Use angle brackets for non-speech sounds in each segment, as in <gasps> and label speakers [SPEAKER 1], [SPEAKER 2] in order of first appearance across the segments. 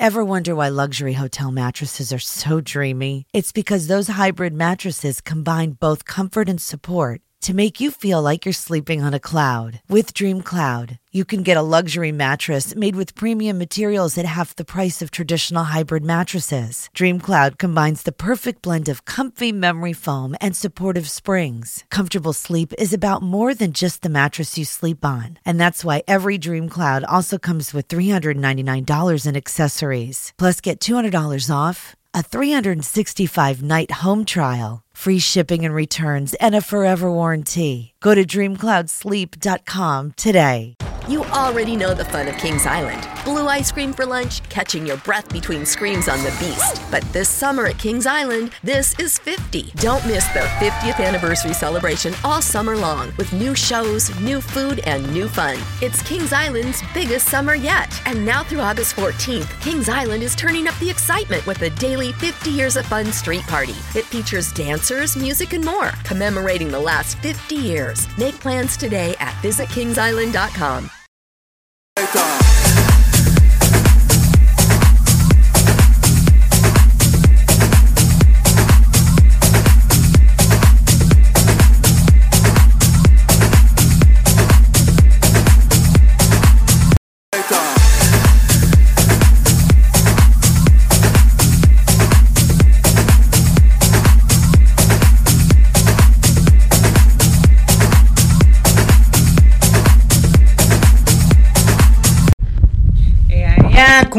[SPEAKER 1] Ever wonder why luxury hotel mattresses are so dreamy? It's because those hybrid mattresses combine both comfort and support to make you feel like you're sleeping on a cloud. With Dream Cloud, you can get a luxury mattress made with premium materials at half the price of traditional hybrid mattresses. Dream Cloud combines the perfect blend of comfy memory foam and supportive springs. Comfortable sleep is about more than just the mattress you sleep on. And that's why every Dream Cloud also comes with $399 in accessories. Plus, get $200 off a 365 night home trial, free shipping and returns, and a forever warranty. Go to dreamcloudsleep.com today.
[SPEAKER 2] You already know the fun of Kings Island. Blue ice cream for lunch, catching your breath between screams on the beast. But this summer at Kings Island, this is 50. Don't miss the 50th anniversary celebration all summer long with new shows, new food, and new fun. It's Kings Island's biggest summer yet. And now through August 14th, Kings Island is turning up the excitement with a daily 50 Years of Fun street party. It features dancers, music, and more, commemorating the last 50 years. Make plans today at visitkingsisland.com. Later.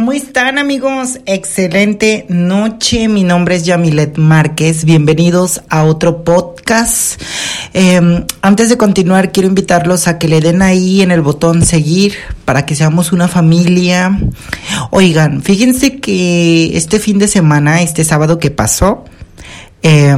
[SPEAKER 3] ¿Cómo están amigos? Excelente noche. Mi nombre es Yamilet Márquez. Bienvenidos a otro podcast. Eh, antes de continuar, quiero invitarlos a que le den ahí en el botón seguir para que seamos una familia. Oigan, fíjense que este fin de semana, este sábado que pasó, eh,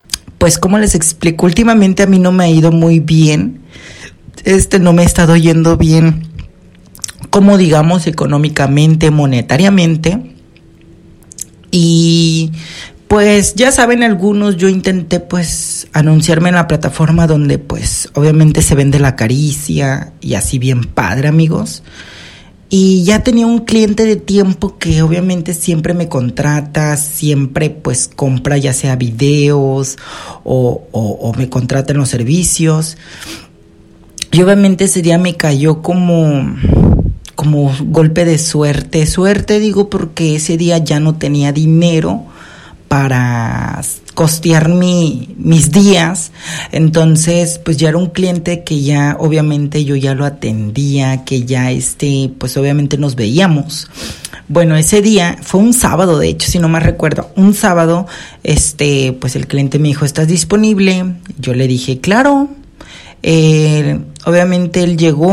[SPEAKER 3] Pues como les explico, últimamente a mí no me ha ido muy bien. Este no me ha estado yendo bien, como digamos, económicamente, monetariamente. Y pues ya saben algunos, yo intenté pues anunciarme en la plataforma donde pues obviamente se vende la caricia y así bien padre amigos. Y ya tenía un cliente de tiempo que obviamente siempre me contrata, siempre pues compra ya sea videos o, me contrata en los servicios. Y obviamente ese día me cayó como, como golpe de suerte. Suerte digo porque ese día ya no tenía dinero para costear mi, mis días. Entonces, pues ya era un cliente que ya obviamente yo ya lo atendía, que ya este, pues obviamente nos veíamos. Bueno, ese día fue un sábado, de hecho, si no me recuerdo, un sábado, este, pues el cliente me dijo, ¿estás disponible? Yo le dije, claro. Eh, obviamente él llegó,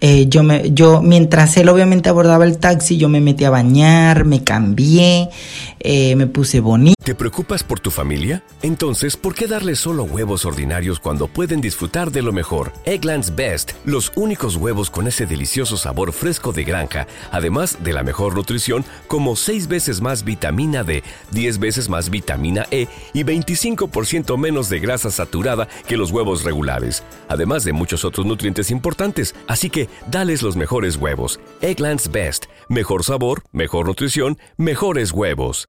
[SPEAKER 3] eh, yo, me, yo, mientras él obviamente abordaba el taxi, yo me metí a bañar, me cambié, eh, me puse bonito.
[SPEAKER 4] ¿Te preocupas por tu familia? Entonces, ¿por qué darles solo huevos ordinarios cuando pueden disfrutar de lo mejor? Egglands Best, los únicos huevos con ese delicioso sabor fresco de granja, además de la mejor nutrición, como 6 veces más vitamina D, 10 veces más vitamina E y 25% menos de grasa saturada que los huevos regulares, además de muchos otros nutrientes importantes. Así que, dales los mejores huevos. Egglands Best, mejor sabor, mejor nutrición, mejores huevos.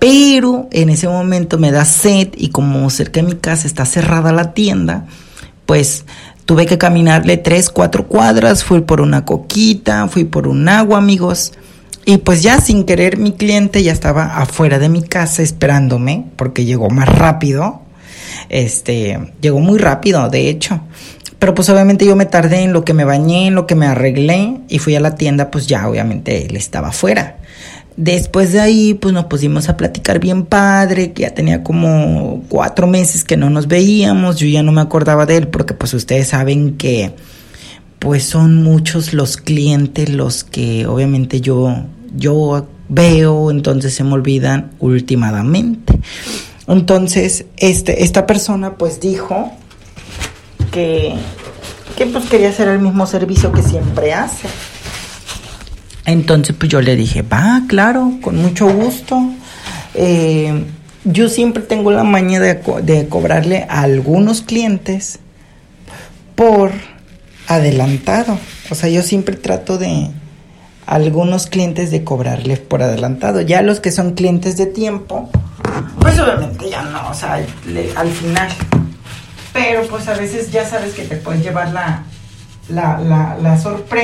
[SPEAKER 3] Pero en ese momento me da sed y como cerca de mi casa está cerrada la tienda, pues tuve que caminarle tres, cuatro cuadras, fui por una coquita, fui por un agua, amigos. Y pues ya sin querer mi cliente ya estaba afuera de mi casa esperándome porque llegó más rápido. Este, llegó muy rápido, de hecho. Pero pues obviamente yo me tardé en lo que me bañé, en lo que me arreglé y fui a la tienda, pues ya obviamente él estaba afuera. Después de ahí, pues nos pusimos a platicar bien padre, que ya tenía como cuatro meses que no nos veíamos, yo ya no me acordaba de él porque pues ustedes saben que pues son muchos los clientes los que obviamente yo, yo veo, entonces se me olvidan últimamente. Entonces, este, esta persona pues dijo que, pues quería hacer el mismo servicio que siempre hace. Entonces pues yo le dije, va, claro, con mucho gusto. Eh, yo siempre tengo la maña de, de cobrarle a algunos clientes por adelantado. O sea, yo siempre trato de algunos clientes de cobrarles por adelantado. Ya los que son clientes de tiempo, pues obviamente ya no, o sea, al final pero pues a veces ya sabes que te puedes llevar la, la, la, la, sorpresa.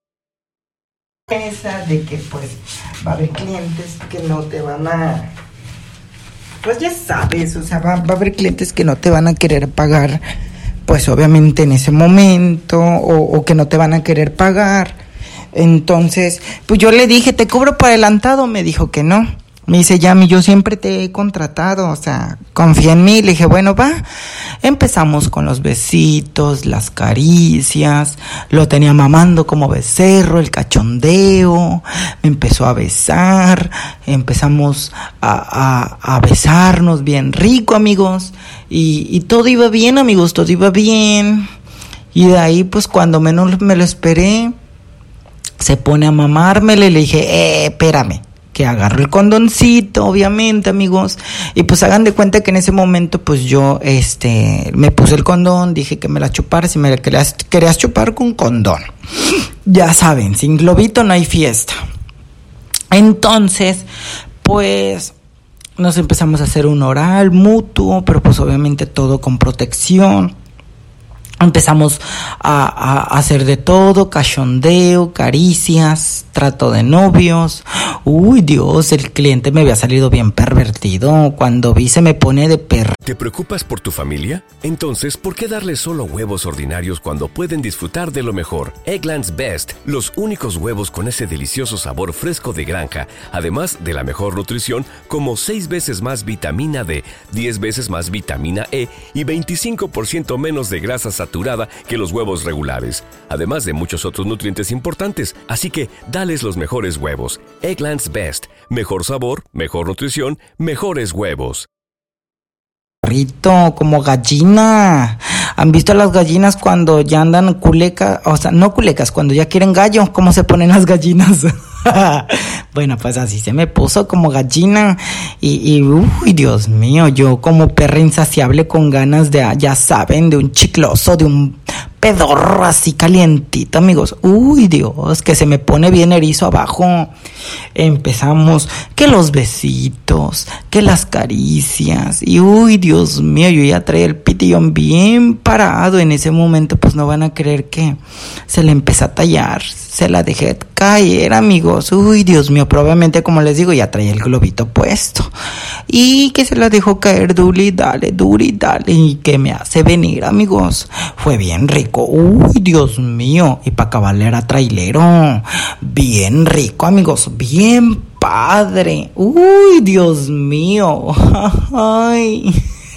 [SPEAKER 3] de que pues va a haber clientes que no te van a pues ya sabes, o sea, va, va, a haber clientes que no te van a querer pagar, pues obviamente en ese momento, o, que no te van a querer pagar. Entonces, pues yo le dije, ¿te cobro por adelantado? Me dijo que no. Me dice, Yami, yo siempre te he contratado, o sea, confía en mí. Le dije, bueno, va. Empezamos con los besitos, las caricias, lo tenía mamando como becerro, el cachondeo, me empezó a besar, empezamos a, a, a besarnos bien rico, amigos, y, y todo iba bien, amigos, todo iba bien. Y de ahí, pues cuando menos me lo esperé, se pone a mamármele, le dije, eh, espérame que agarro el condoncito, obviamente, amigos, y pues hagan de cuenta que en ese momento, pues yo, este, me puse el condón, dije que me la chupara, si me la querías, querías chupar con condón. <gasps> Ya saben, sin globito no hay fiesta. Entonces, pues nos empezamos a hacer un oral mutuo, pero pues obviamente todo con protección. Empezamos a, hacer de todo, cachondeo, caricias, trato de novios. Uy, Dios, el cliente me había salido bien pervertido. Cuando vi se me pone de perro.
[SPEAKER 4] ¿Te preocupas por tu familia? Entonces, ¿por qué darles solo huevos ordinarios cuando pueden disfrutar de lo mejor? Eggland's Best, los únicos huevos con ese delicioso sabor fresco de granja, además de la mejor nutrición, como 6 veces más vitamina D, 10 veces más vitamina E y 25% menos de grasa saturada que los huevos regulares, además de muchos otros nutrientes importantes. Así que dales los mejores huevos. Egglands Best. Mejor sabor, mejor nutrición, mejores huevos.
[SPEAKER 3] Rito, como gallina. ¿Han visto a las gallinas cuando ya andan culecas? O sea, no culecas, cuando ya quieren gallo, ¿cómo se ponen las gallinas? <laughs> <laughs> bueno, pues así se me puso como gallina. Y, uy, Dios mío, yo como perra insaciable con ganas de, ya saben, de un chicloso, de un pedorro así calientito, amigos. Uy, Dios, que se me pone bien erizo abajo. Empezamos, que los besitos, que las caricias. Y uy, Dios mío, yo ya traía el pitillón bien parado. En ese momento, pues no van a creer que se le empezó a tallar. Se la dejé caer, amigos. Uy, Dios mío, probablemente, como les digo, ya traía el globito puesto. Y que se la dejó caer, duli, dale, duri, dale. Y que me hace venir, amigos. Fue bien rico Uy, Dios mío. Y para acabarle era trailero. Bien rico, amigos. Bien padre. Uy, Dios mío. <laughs> Ay.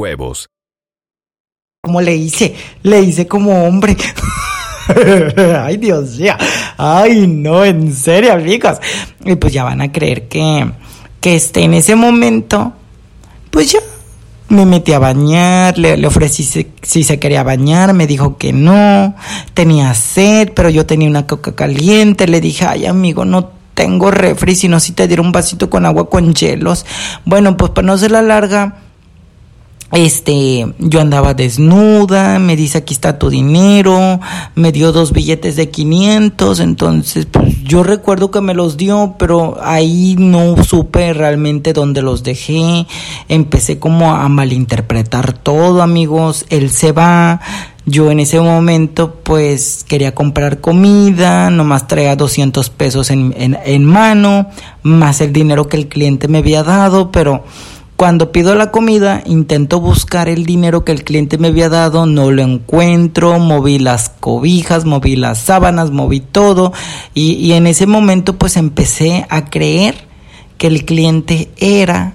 [SPEAKER 4] huevos.
[SPEAKER 3] ¿Cómo le hice? Le hice como hombre. <laughs> Ay, Dios mío. Ay, no, en serio, amigos. Y pues ya van a creer que, que esté en ese momento, pues ya me metí a bañar, le, ofrecí si, se quería bañar, me dijo que no, tenía sed, pero yo tenía una coca caliente, le dije, ay amigo, no tengo refri, sino si te diera un vasito con agua con hielos. Bueno, pues para no ser la larga, este, yo andaba desnuda, me dice aquí está tu dinero, me dio dos billetes de 500, entonces pues yo recuerdo que me los dio, pero ahí no supe realmente dónde los dejé, empecé como a malinterpretar todo amigos, él se va, yo en ese momento pues quería comprar comida, nomás traía 200 pesos en, en, en mano, más el dinero que el cliente me había dado, pero cuando pido la comida, intento buscar el dinero que el cliente me había dado, no lo encuentro, moví las cobijas, moví las sábanas, moví todo y, y en ese momento pues empecé a creer que el cliente era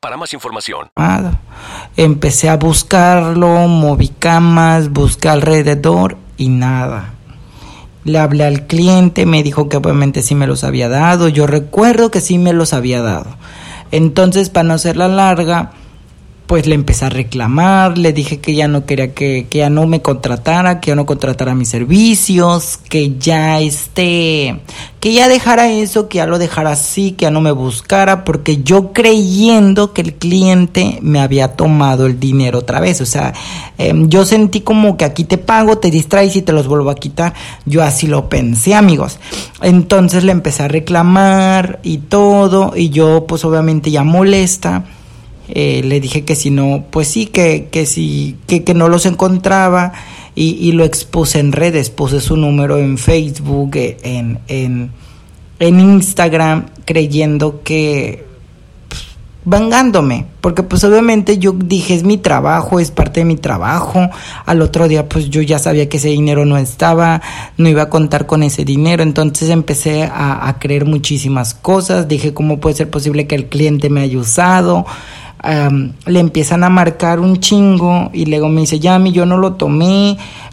[SPEAKER 4] para más información.
[SPEAKER 3] Empecé a buscarlo, moví camas, busqué alrededor y nada. Le hablé al cliente, me dijo que obviamente sí me los había dado. Yo recuerdo que sí me los había dado. Entonces, para no hacerla larga, pues le empecé a reclamar, le dije que ya no quería que, que, ya no me contratara, que ya no contratara mis servicios, que ya esté, que ya dejara eso, que ya lo dejara así, que ya no me buscara, porque yo creyendo que el cliente me había tomado el dinero otra vez, o sea, em, yo sentí como que aquí te pago, te distraes y te los vuelvo a quitar, yo así lo pensé amigos, entonces le empecé a reclamar y todo, y yo pues obviamente ya molesta, eh, le dije que si no, pues sí, que, que sí, que, que no los encontraba y, y, lo expuse en redes, puse su número en Facebook, eh, en, en, en Instagram, creyendo que, pues, vengándome, porque pues obviamente yo dije es mi trabajo, es parte de mi trabajo. Al otro día pues yo ya sabía que ese dinero no estaba, no iba a contar con ese dinero, entonces empecé a, a creer muchísimas cosas. Dije cómo puede ser posible que el cliente me haya usado le empiezan a marcar un chingo y luego me dice, Yami, yo no lo tomé,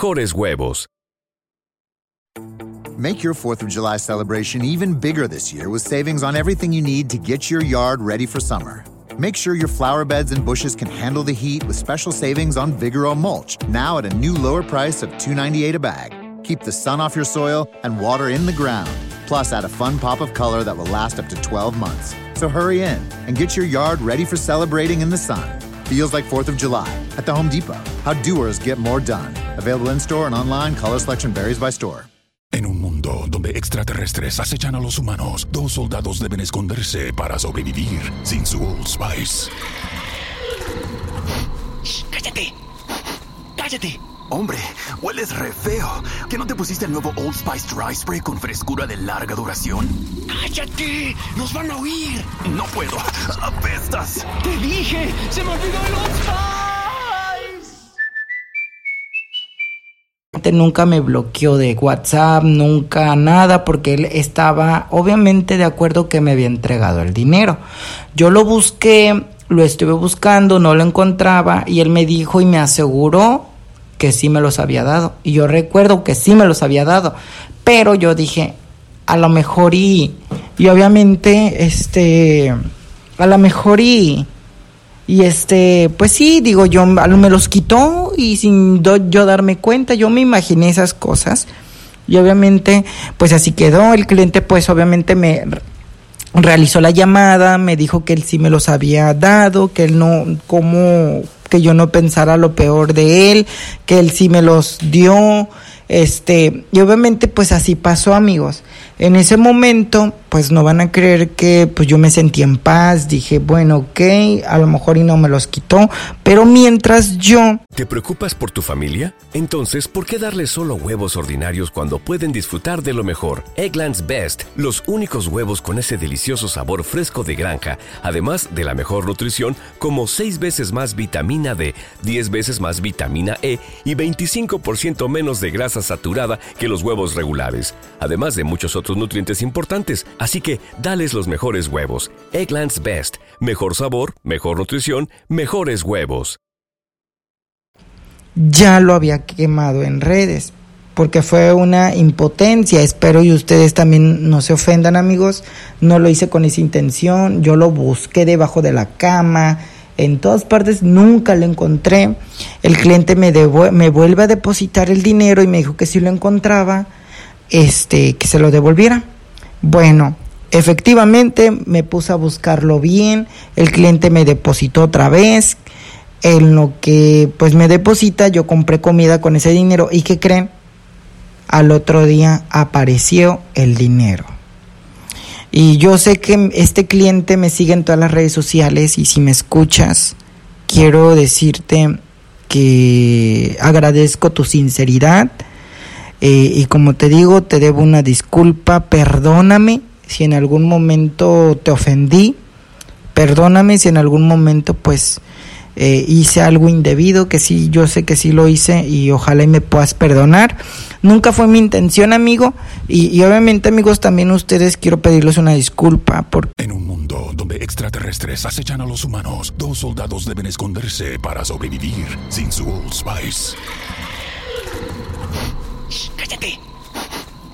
[SPEAKER 4] mejores huevos.
[SPEAKER 5] Make your 4th of July celebration even bigger this year with savings on everything you need to get your yard ready for summer. Make sure your flower beds and bushes can handle the heat with special savings on Vigoro mulch, now at a new lower price of $2.98 a bag. Keep the sun off your soil and water in the ground. Plus, add a fun pop of color that will last up to 12 months. So hurry in and get your yard ready for celebrating in the sun. Feels like 4th of July at the Home Depot. How doers get more done. Available in store and online. Color selection varies by store.
[SPEAKER 6] En un mundo donde extraterrestres acechan a los humanos, dos soldados deben esconderse para sobrevivir sin su Old Spice.
[SPEAKER 7] ¡Cállate! ¡Cállate! Hombre, hueles re feo. ¿Que no te pusiste el nuevo Old Spice Dry Spray con frescura de larga duración? ¡Cállate! ¡Nos van a oír! No puedo. ¡Apestas! ¡Te dije! ¡Se me olvidó el Old
[SPEAKER 3] Spice! Nunca me bloqueó de WhatsApp, nunca nada, porque él estaba obviamente de acuerdo que me había entregado el dinero. Yo lo busqué, lo estuve buscando, no lo encontraba y él me dijo y me aseguró que sí me los había dado. Y yo recuerdo que sí me los había dado. Pero yo dije, a lo mejor y, y obviamente, este, a lo mejor y, y este, pues sí, digo, yo me los quitó y sin yo darme cuenta, yo me imaginé esas cosas. Y obviamente, pues así quedó. El cliente, pues obviamente me realizó la llamada, me dijo que él sí me los había dado, que él no, como que yo no pensara lo peor de él, que él sí me los dio, este, y obviamente pues así pasó amigos. En ese momento pues no van a creer que pues yo me sentí en paz, dije, bueno, ok, a lo mejor y no me los quitó, pero mientras yo...
[SPEAKER 4] ¿Te preocupas por tu familia? Entonces, ¿por qué darles solo huevos ordinarios cuando pueden disfrutar de lo mejor? Eggland's Best, los únicos huevos con ese delicioso sabor fresco de granja, además de la mejor nutrición, como 6 veces más vitamina D, 10 veces más vitamina E y 25% menos de grasa saturada que los huevos regulares, además de muchos otros nutrientes importantes. Así que dales los mejores huevos. Egglands Best. Mejor sabor, mejor nutrición, mejores huevos.
[SPEAKER 3] Ya lo había quemado en redes porque fue una impotencia. Espero y ustedes también no se ofendan, amigos. No lo hice con esa intención. Yo lo busqué debajo de la cama. En todas partes nunca lo encontré. El cliente me, me vuelve a depositar el dinero y me dijo que si lo encontraba, este, que se lo devolviera. Bueno, efectivamente me puse a buscarlo bien, el cliente me depositó otra vez, en lo que pues me deposita yo compré comida con ese dinero y ¿qué creen? Al otro día apareció el dinero. Y yo sé que este cliente me sigue en todas las redes sociales y si me escuchas, quiero decirte que agradezco tu sinceridad eh, y como te digo, te debo una disculpa, perdóname si en algún momento te ofendí, perdóname si en algún momento pues eh, hice algo indebido, que sí, yo sé que sí lo hice y ojalá y me puedas perdonar. Nunca fue mi intención, amigo, y, obviamente, amigos, también ustedes quiero pedirles una disculpa. Por...
[SPEAKER 6] En un mundo donde extraterrestres acechan a los humanos, dos soldados deben esconderse para sobrevivir sin su Old Spice.
[SPEAKER 7] ¡Cállate!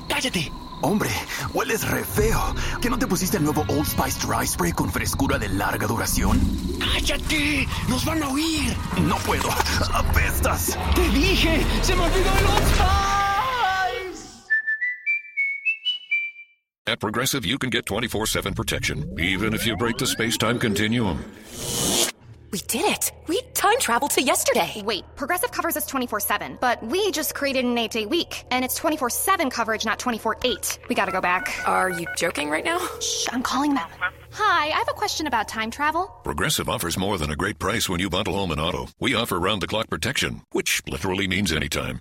[SPEAKER 7] ¡Cállate! Hombre, hueles re feo. ¿Que no te pusiste el nuevo Old Spice Dry Spray con frescura de larga duración? ¡Cállate! ¡Nos van a oír! No puedo. ¡Apestas! ¡Te dije! ¡Se me olvidó el Old Spice!
[SPEAKER 8] At Progressive, you can get 24 7 protection, even if you break the space time continuum. We did it. We time traveled to yesterday.
[SPEAKER 9] Wait, Progressive covers us 24 7, but we just created an eight day week, and it's 24 7 coverage, not 24 8. We gotta go back.
[SPEAKER 8] Are you joking right now?
[SPEAKER 9] Shh, I'm calling them. Hi, I have a question about time travel.
[SPEAKER 6] Progressive offers more than a great price when you bundle home and auto. We offer round the clock protection, which literally means anytime.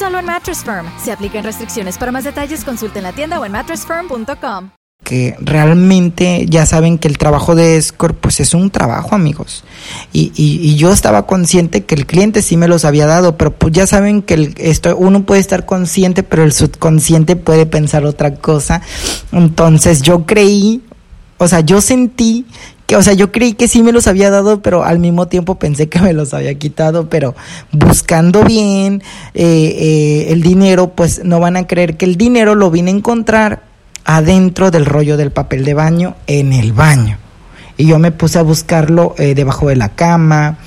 [SPEAKER 10] solo en Mattress Firm. Se aplican restricciones. Para más detalles, consulten la tienda o en mattressfirm.com.
[SPEAKER 3] que realmente ya saben que el trabajo de Escort pues es un trabajo amigos y, y, y, yo estaba consciente que el cliente sí me los había dado pero pues ya saben que el, esto, uno puede estar consciente pero el subconsciente puede pensar otra cosa entonces yo creí o sea yo sentí o sea yo creí que sí me los había dado pero al mismo tiempo pensé que me los había quitado pero buscando bien eh, eh, el dinero pues no van a creer que el dinero lo vine a encontrar adentro del rollo del papel de baño en el baño. Y yo me puse a buscarlo eh, debajo de la cama,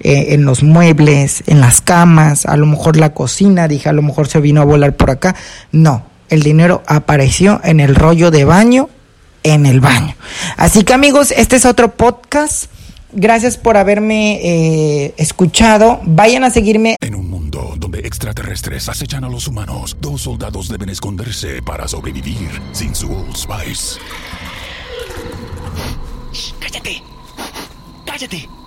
[SPEAKER 3] eh, en los muebles, en las camas, a lo mejor la cocina, dije, a lo mejor se vino a volar por acá. No, el dinero apareció en el rollo de baño, en el baño. Así que amigos, este es otro podcast. Gracias por haberme eh, escuchado. Vayan a seguirme.
[SPEAKER 6] En un mundo donde extraterrestres acechan a los humanos, dos soldados deben esconderse para sobrevivir sin su Old Spice.
[SPEAKER 7] Shh, ¡Cállate! ¡Cállate!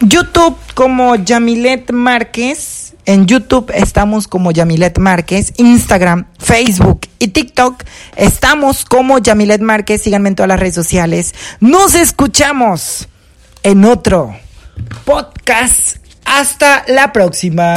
[SPEAKER 3] YouTube como Yamilet Márquez. En YouTube estamos como Yamilet Márquez. Instagram, Facebook y TikTok estamos como Yamilet Márquez. Síganme en todas las redes sociales. Nos escuchamos en otro podcast. Hasta la próxima.